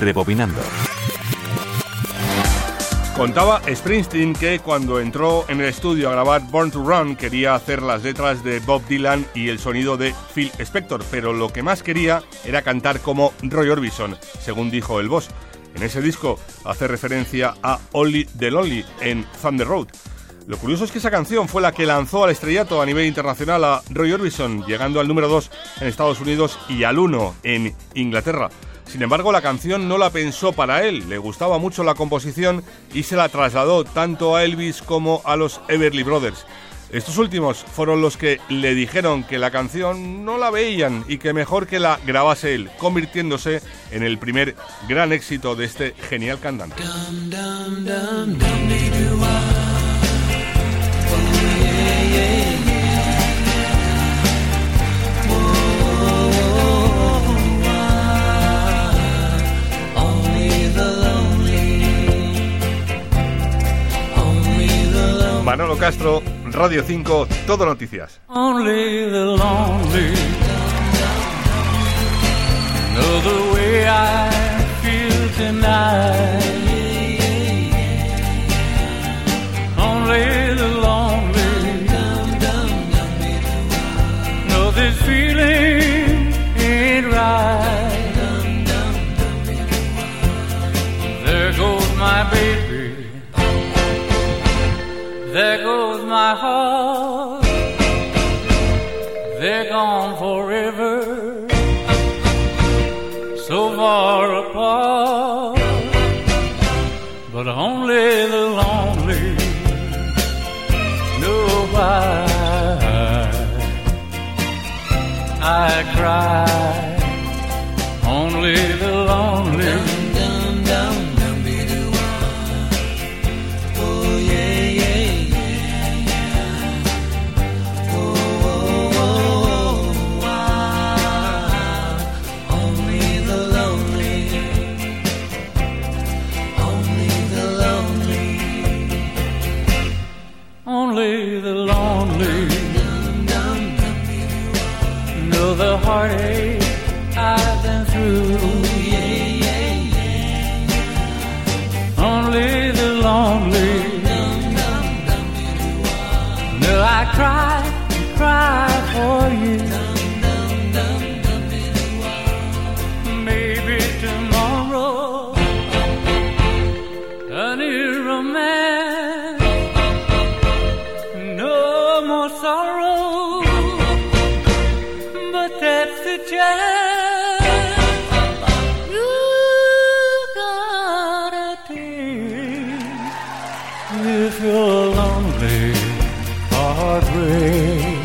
Rebobinando. Contaba Springsteen que cuando entró en el estudio a grabar Born to Run quería hacer las letras de Bob Dylan y el sonido de Phil Spector, pero lo que más quería era cantar como Roy Orbison, según dijo el boss. En ese disco hace referencia a Only the Lonely en Thunder Road. Lo curioso es que esa canción fue la que lanzó al estrellato a nivel internacional a Roy Orbison, llegando al número 2 en Estados Unidos y al 1 en Inglaterra. Sin embargo, la canción no la pensó para él, le gustaba mucho la composición y se la trasladó tanto a Elvis como a los Everly Brothers. Estos últimos fueron los que le dijeron que la canción no la veían y que mejor que la grabase él, convirtiéndose en el primer gran éxito de este genial cantante. Manolo Castro, Radio 5, Todo Noticias. Only the know the way I feel tonight. Only the. There goes my baby. There goes my heart. They're gone forever. So far apart. But only the lonely know why I cry. Heartache I've been through. yeah, yeah, yeah. Only the lonely. No, I cry, cry for you. If you're lonely, heartbreak.